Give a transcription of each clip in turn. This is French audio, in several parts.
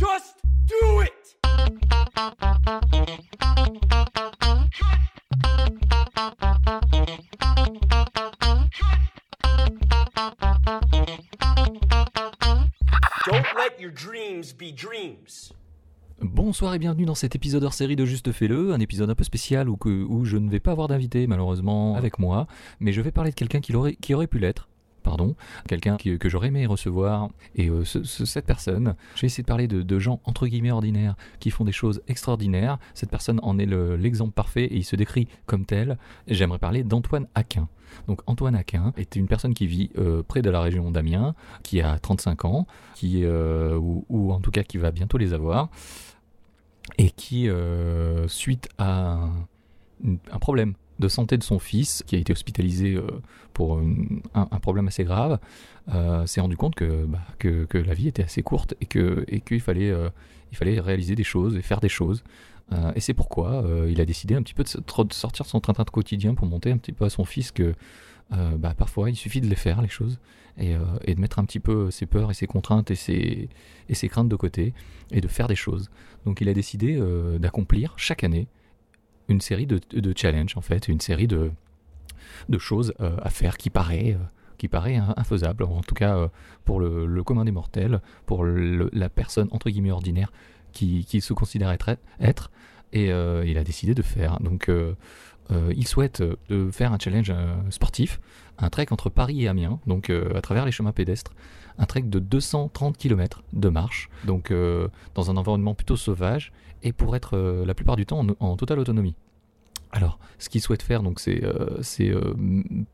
Just do it! Don't let your dreams be dreams. Bonsoir et bienvenue dans cet épisode hors série de Juste Fais-le, un épisode un peu spécial où, je ne vais pas avoir d'invité malheureusement avec moi, mais je vais parler de quelqu'un qui, qui aurait pu l'être. Quelqu'un que j'aurais aimé recevoir. Et euh, ce- ce- cette personne, je vais essayer de parler de, gens entre guillemets ordinaires qui font des choses extraordinaires. Cette personne en est le- l'exemple parfait et il se décrit comme tel. J'aimerais parler d'Antoine Aquin. Donc Antoine Aquin est une personne qui vit euh, près de la région d'Amiens, qui a 35 ans, qui, euh, ou, en tout cas qui va bientôt les avoir et qui, suite à un problème de santé de son fils, qui a été hospitalisé euh, pour un, problème assez grave, euh, s'est rendu compte que, bah, que, que la vie était assez courte et que et qu'il fallait, euh, il fallait réaliser des choses et faire des choses. Et c'est pourquoi il a décidé un petit peu de, sortir son train-train de quotidien pour montrer un petit peu à son fils que bah, parfois il suffit de les faire, les choses, et, et de mettre un petit peu ses peurs et ses contraintes et ses, et ses craintes de côté, et de faire des choses. Donc il a décidé d'accomplir chaque année une série de, challenges, en fait, une série de, choses euh, à faire qui paraît, euh, infaisable, en tout cas euh, pour le, commun des mortels, pour la personne entre guillemets ordinaire qui, se considère être et euh, il a décidé de faire. Donc euh, euh, il souhaite faire un challenge sportif, un trek entre Paris et Amiens, donc à travers les chemins pédestres, un trek de 230 km de marche, donc dans un environnement plutôt sauvage et pour être la plupart du temps en, en totale autonomie. Alors, ce qu'il souhaite faire, donc, c'est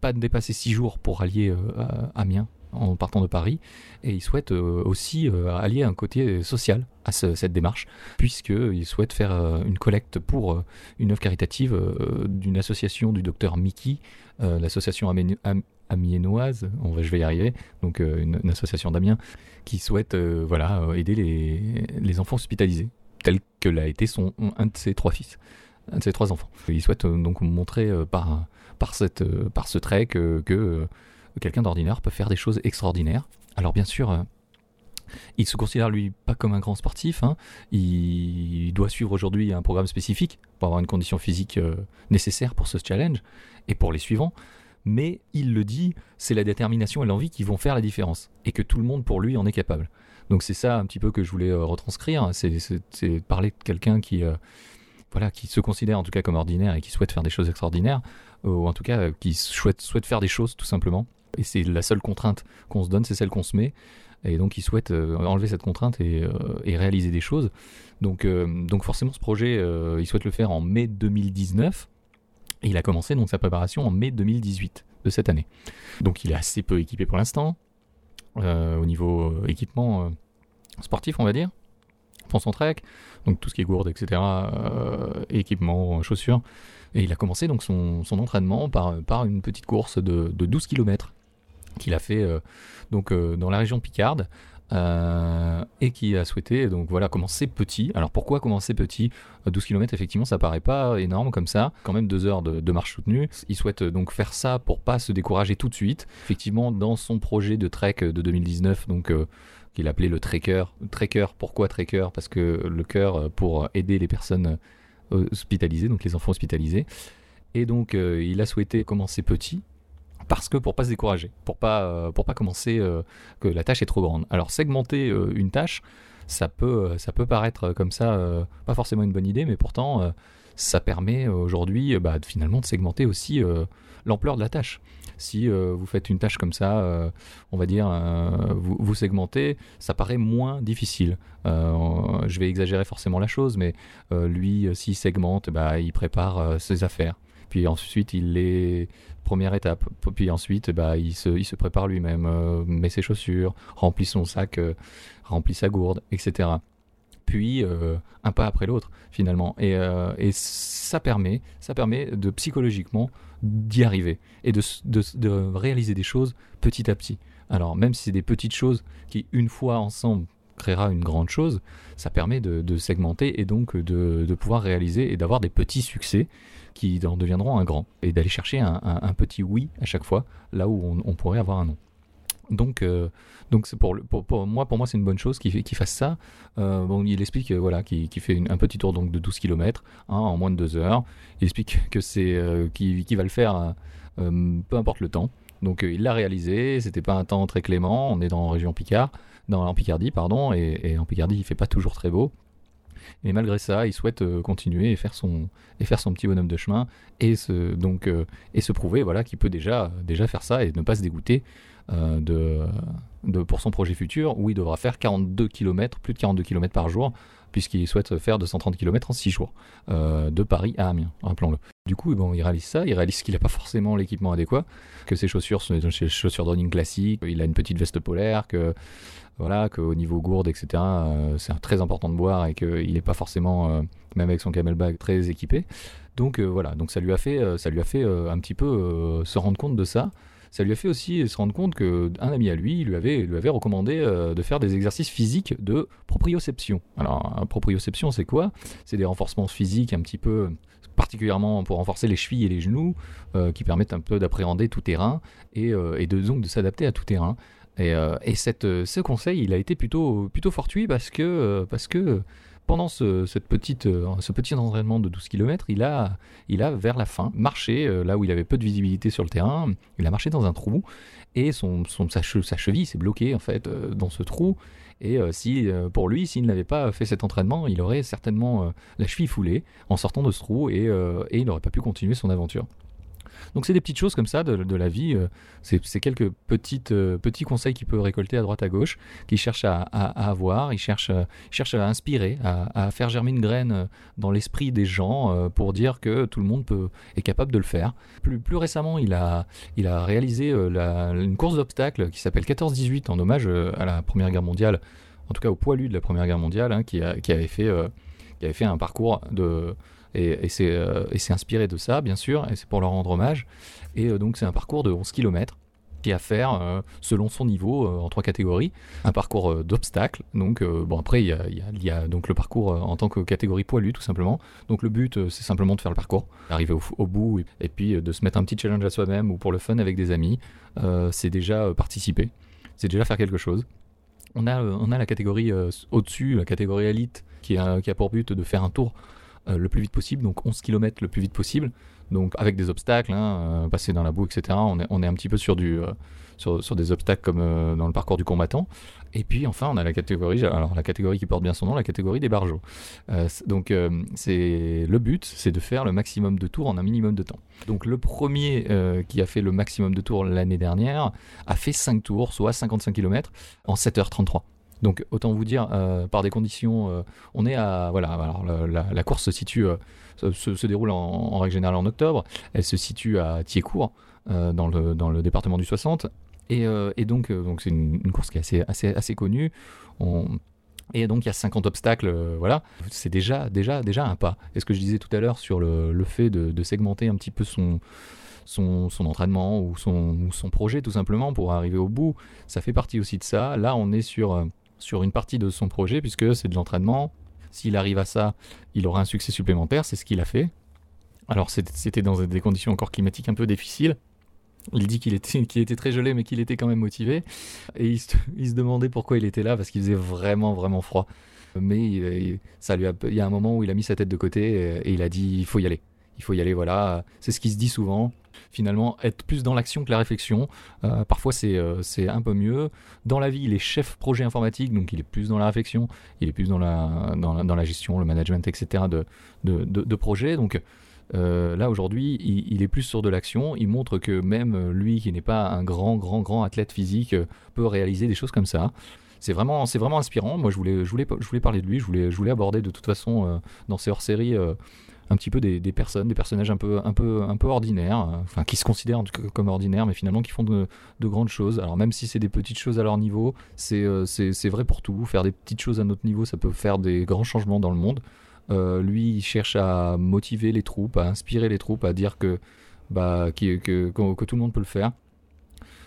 pas dépasser 6 jours pour allier à Amiens en partant de Paris, et il souhaite euh, aussi euh, allier un côté social à ce- cette démarche, puisqu'il souhaite faire euh, une collecte pour une œuvre caritative d'une association du docteur Mickey, l'association Amé- Am- amiénoise, on va, je vais y arriver, donc une, association d'Amiens, qui souhaite voilà, aider les, les enfants hospitalisés, tel que l'a été son, un de ses trois fils, un de ses trois enfants. Il souhaite donc montrer par, par, cette, par ce trait que, quelqu'un d'ordinaire peut faire des choses extraordinaires. Alors bien sûr, euh, il se considère lui pas comme un grand sportif. hein. Il doit suivre aujourd'hui un programme spécifique pour avoir une condition physique euh, nécessaire pour ce challenge et pour les suivants. Mais il le dit, c'est la détermination et l'envie qui vont faire la différence et que tout le monde pour lui en est capable. Donc c'est ça un petit peu que je voulais euh, retranscrire. C'est c'est- parler de quelqu'un qui voilà qui se considère en tout cas comme ordinaire et qui souhaite faire des choses extraordinaires ou en tout cas qui souhaite faire des choses tout simplement. Et c'est la seule contrainte qu'on se donne, c'est celle qu'on se met. Et donc il souhaite euh, enlever cette contrainte et, euh, et réaliser des choses. Donc, euh, forcément ce projet, il souhaite le faire en mai 2019. Et il a commencé donc sa préparation en mai 2018 de cette année. Donc il est assez peu équipé pour l'instant, au niveau équipement sportif on va dire. Pour son trek, donc tout ce qui est gourde, etc. équipement, chaussures. Et il a commencé donc son, entraînement par, par une petite course de, de 12 km qu'il a fait euh, donc euh, dans la région de Picarde euh, et qui a souhaité donc voilà commencer petit. Alors pourquoi commencer petit? Euh, 12 km effectivement ça paraît pas énorme comme ça, quand même deux heures de, marche soutenue. Il souhaite donc faire ça pour pas se décourager tout de suite. Effectivement dans son projet de trek de 2019 donc qu'il appelait le trekker. Trekker pourquoi trekker? Parce que le cœur pour aider les personnes hospitalisées donc les enfants hospitalisés. Et donc il a souhaité commencer petit parce que pour pas se décourager, pour pas euh, pour pas commencer euh, que la tâche est trop grande. Alors segmenter euh, une tâche, ça peut ça peut paraître comme ça pas forcément une bonne idée, mais pourtant ça permet aujourd'hui bah, finalement de segmenter aussi l'ampleur de la tâche. Si vous faites une tâche comme ça, on va dire vous, vous segmentez, ça paraît moins difficile. Je vais exagérer forcément la chose, mais lui, s'il segmente, bah, il prépare ses affaires. Puis ensuite, il les première étape. Puis ensuite, bah, il, se, prépare lui-même, euh, met ses chaussures, remplit son sac, euh, remplit sa gourde, etc. Puis euh, un pas après l'autre, finalement. Et, ça permet, de psychologiquement d'y arriver et de réaliser des choses petit à petit. Alors même si c'est des petites choses qui, une fois ensemble, créera une grande chose, ça permet de, segmenter et donc de, pouvoir réaliser et d'avoir des petits succès qui en deviendront un grand et d'aller chercher un, petit oui à chaque fois là où on, pourrait avoir un non. Donc, euh, donc pour, pour, moi, pour moi, c'est une bonne chose qu'il fasse ça. Euh, bon, il explique euh, voilà, qu'il fait un petit tour donc de 12 km en moins de deux heures. Il explique que c'est qu'il va le faire peu importe le temps. Donc il l'a réalisé. C'était pas un temps très clément. On est dans région Picard, dans en Picardie, pardon, et, en Picardie, il fait pas toujours très beau. Et malgré ça, il souhaite euh, continuer et faire son et faire son petit bonhomme de chemin et se donc euh, et se prouver voilà qu'il peut déjà déjà faire ça et ne pas se dégoûter euh, de, de pour son projet futur où il devra faire 42 km, plus de 42 km par jour puisqu'il souhaite faire 230 km en 6 jours euh, de Paris à Amiens, rappelons-le. Du coup, bon, il réalise ça, il réalise qu'il n'a pas forcément l'équipement adéquat, que ses chaussures sont des chaussures de running classiques, il a une petite veste polaire, que voilà, qu'au niveau gourde, etc., euh, c'est très important de boire et qu'il n'est pas forcément, euh, même avec son camelback, très équipé. Donc voilà, donc ça lui a fait, ça lui a fait un petit peu se rendre compte de ça. Ça lui a fait aussi se rendre compte que un ami à lui lui avait, lui avait recommandé euh, de faire des exercices physiques de proprioception. Alors, proprioception, c'est quoi? C'est des renforcements physiques un petit peu particulièrement pour renforcer les chevilles et les genoux, euh, qui permettent un peu d'appréhender tout terrain et, euh, et de, donc de s'adapter à tout terrain. Et, ce conseil, il a été plutôt, plutôt fortuit parce que, parce que pendant euh, ce petit entraînement de 12 km, il a, vers la fin marché euh, là où il avait peu de visibilité sur le terrain. Il a marché dans un trou et sa, che- sa cheville s'est bloquée en fait euh, dans ce trou. Et si, pour lui, s'il n'avait pas fait cet entraînement, il aurait certainement la cheville foulée en sortant de ce trou et il n'aurait pas pu continuer son aventure. Donc c'est des petites choses comme ça de, la vie. euh, C'est quelques petites, euh, petits conseils qu'il peut récolter à droite à gauche, qu'il cherche à, avoir. Il cherche, euh, cherche à inspirer, à, faire germer une graine dans l'esprit des gens pour dire que tout le monde peut, est capable de le faire. Plus, plus récemment, il a, il a réalisé une course d'obstacles qui s'appelle 14-18 en hommage à la Première Guerre mondiale, en tout cas au poilu de la Première Guerre mondiale, hein, qui, a- qui avait fait, qui avait fait un parcours de et, euh, et c'est inspiré de ça, bien sûr, et c'est pour leur rendre hommage. Et euh, donc c'est un parcours de 11 km à faire euh, selon son niveau en trois catégories. Un parcours d'obstacles. Donc bon après il y a, donc le parcours en tant que catégorie poilu tout simplement. Donc le but c'est simplement de faire le parcours, arriver au, bout et, puis de se mettre un petit challenge à soi-même ou pour le fun avec des amis. C'est déjà participer, c'est déjà faire quelque chose. On a, on a la catégorie au-dessus, la catégorie élite, qui a, pour but de faire un tour le plus vite possible, donc 11 km le plus vite possible, donc avec des obstacles, hein, euh, passer dans la boue, etc. On est, un petit peu sur, euh, sur, des obstacles comme euh, dans le parcours du combattant. Et puis enfin, on a la catégorie, alors la catégorie qui porte bien son nom, la catégorie des barjots. Euh, donc euh, c'est le but, c'est de faire le maximum de tours en un minimum de temps. Donc le premier euh, qui a fait le maximum de tours l'année dernière a fait 5 tours, soit 55 km en 7h33. Donc autant vous dire, euh, par des conditions, euh, on est à voilà, alors la, course se situe, euh, se, déroule en, règle générale en octobre. Elle se situe à Thiécourt, dans le dans le département du 60. Et, et donc donc c'est une, course qui est assez assez assez connue. On, et donc il y a 50 obstacles, voilà. C'est déjà déjà déjà un pas. Et ce que je disais tout à l'heure sur le, le fait de, segmenter un petit peu son son, son entraînement ou son, son projet tout simplement pour arriver au bout, ça fait partie aussi de ça. Là, on est sur, sur une partie de son projet puisque c'est de l'entraînement. S'il arrive à ça, il aura un succès supplémentaire, c'est ce qu'il a fait. Alors c'était dans des conditions encore climatiques un peu difficiles. Il dit qu'il était, très gelé mais qu'il était quand même motivé. Et il se, demandait pourquoi il était là parce qu'il faisait vraiment vraiment froid. Mais il, il- ça lui a, il y a un moment où il a mis sa tête de côté et il a dit il faut y aller. Il faut y aller, voilà. C'est ce qui se dit souvent. Finalement, être plus dans l'action que la réflexion. Euh, parfois, c'est euh, c'est un peu mieux. Dans la vie, il est chef projet informatique, donc il est plus dans la réflexion, il est plus dans la, gestion, le management, etc. de, de, projets. Donc euh, là, aujourd'hui, il, est plus sur de l'action. Il montre que même lui, qui n'est pas un grand, grand, grand athlète physique, peut réaliser des choses comme ça. C'est vraiment, inspirant. Moi, je voulais, parler de lui. Je voulais, aborder de toute façon dans ces hors-séries euh, un petit peu des, personnes, des personnages un peu, un peu, un peu ordinaires, euh, enfin qui se considèrent comme ordinaires, mais finalement qui font de, de grandes choses. Alors même si c'est des petites choses à leur niveau, c'est, euh, c'est, vrai pour tout. Faire des petites choses à notre niveau, ça peut faire des grands changements dans le monde. Euh, lui, il cherche à motiver les troupes, à inspirer les troupes, à dire que, bah, que, que, que tout le monde peut le faire.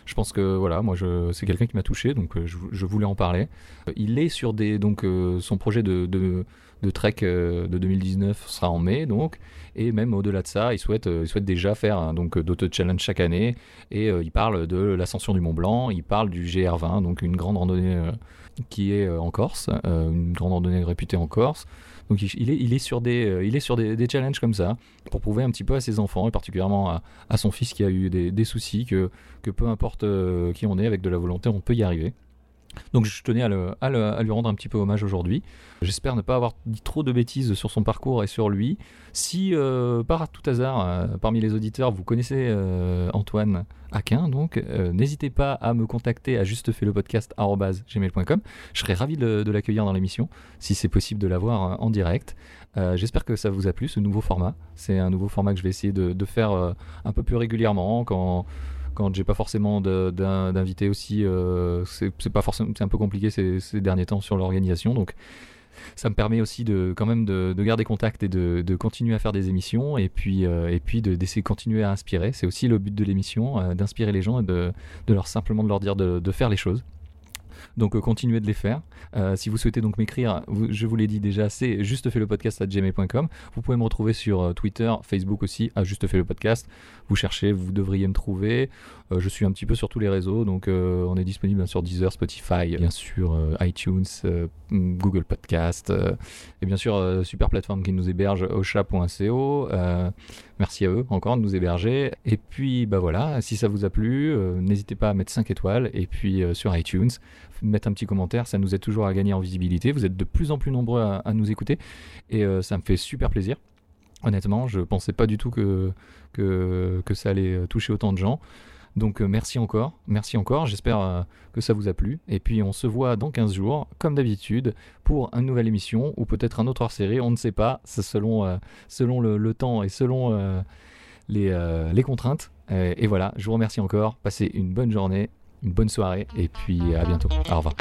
Je pense que voilà, moi, c'est quelqu'un qui m'a touché, donc je, voulais en parler. Il est sur des donc son projet de, de Trek euh, de 2019 sera en mai, donc et même au-delà de ça, il souhaite euh, déjà faire hein, donc euh, d'autres challenges chaque année et euh, il parle de l'ascension du Mont Blanc, il parle du GR20, donc une grande randonnée qui est en Corse, une grande randonnée réputée en Corse. Donc il, est, il est sur, des, il est sur challenges comme ça, pour prouver un petit peu à ses enfants, et particulièrement à, son fils qui a eu des, soucis, que, que peu importe qui on est, avec de la volonté, on peut y arriver. Donc je tenais à, lui rendre un petit peu hommage aujourd'hui. J'espère ne pas avoir dit trop de bêtises sur son parcours et sur lui. Si euh, par tout hasard, euh, parmi les auditeurs, vous connaissez euh, Antoine Aquin, donc n'hésitez pas à me contacter à justefailepodcast.gmail.com. Je serais ravi de, l'accueillir dans l'émission, si c'est possible de l'avoir en direct. J'espère que ça vous a plu, ce nouveau format. C'est un nouveau format que je vais essayer de, de faire un peu plus régulièrement quand quand j'ai pas forcément d'invité aussi, euh, c'est un peu compliqué ces, derniers temps sur l'organisation, donc ça me permet aussi de quand même de, de garder contact et de, continuer à faire des émissions et puis euh, d'essayer de continuer à inspirer. C'est aussi le but de l'émission, euh, d'inspirer les gens et de, leur simplement de leur dire de faire les choses. Donc euh, continuez de les faire. Euh, si vous souhaitez donc m'écrire, je vous l'ai dit déjà, c'est juste fait le podcast à gmail.com. Vous pouvez me retrouver sur euh, Twitter, Facebook aussi, à juste fait le podcast. Vous cherchez, vous devriez me trouver. Je suis un petit peu sur tous les réseaux, donc on est disponible sur Deezer, Spotify, bien sûr iTunes, euh, Google Podcast, et bien sûr super plateforme qui nous héberge, ocha.co. Merci à eux encore de nous héberger. Et puis bah voilà, si ça vous a plu, euh, n'hésitez pas à mettre 5 étoiles et puis euh, sur iTunes, mettre un petit commentaire, ça nous aide toujours à gagner en visibilité. Vous êtes de plus en plus nombreux à, nous écouter et euh, ça me fait super plaisir. Honnêtement, je pensais pas du tout que ça allait toucher autant de gens. Donc euh, merci encore, merci encore, j'espère euh, que ça vous a plu. Et puis on se voit dans 15 jours, comme d'habitude, pour une nouvelle émission ou peut-être un autre hors-série, on ne sait pas, c'est selon, euh, selon le, temps et selon les, contraintes. Euh, et voilà, je vous remercie encore, passez une bonne journée, une bonne soirée, et puis à bientôt. Au revoir.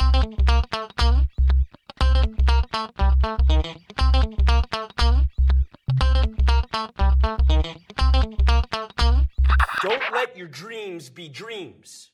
Let your dreams be dreams.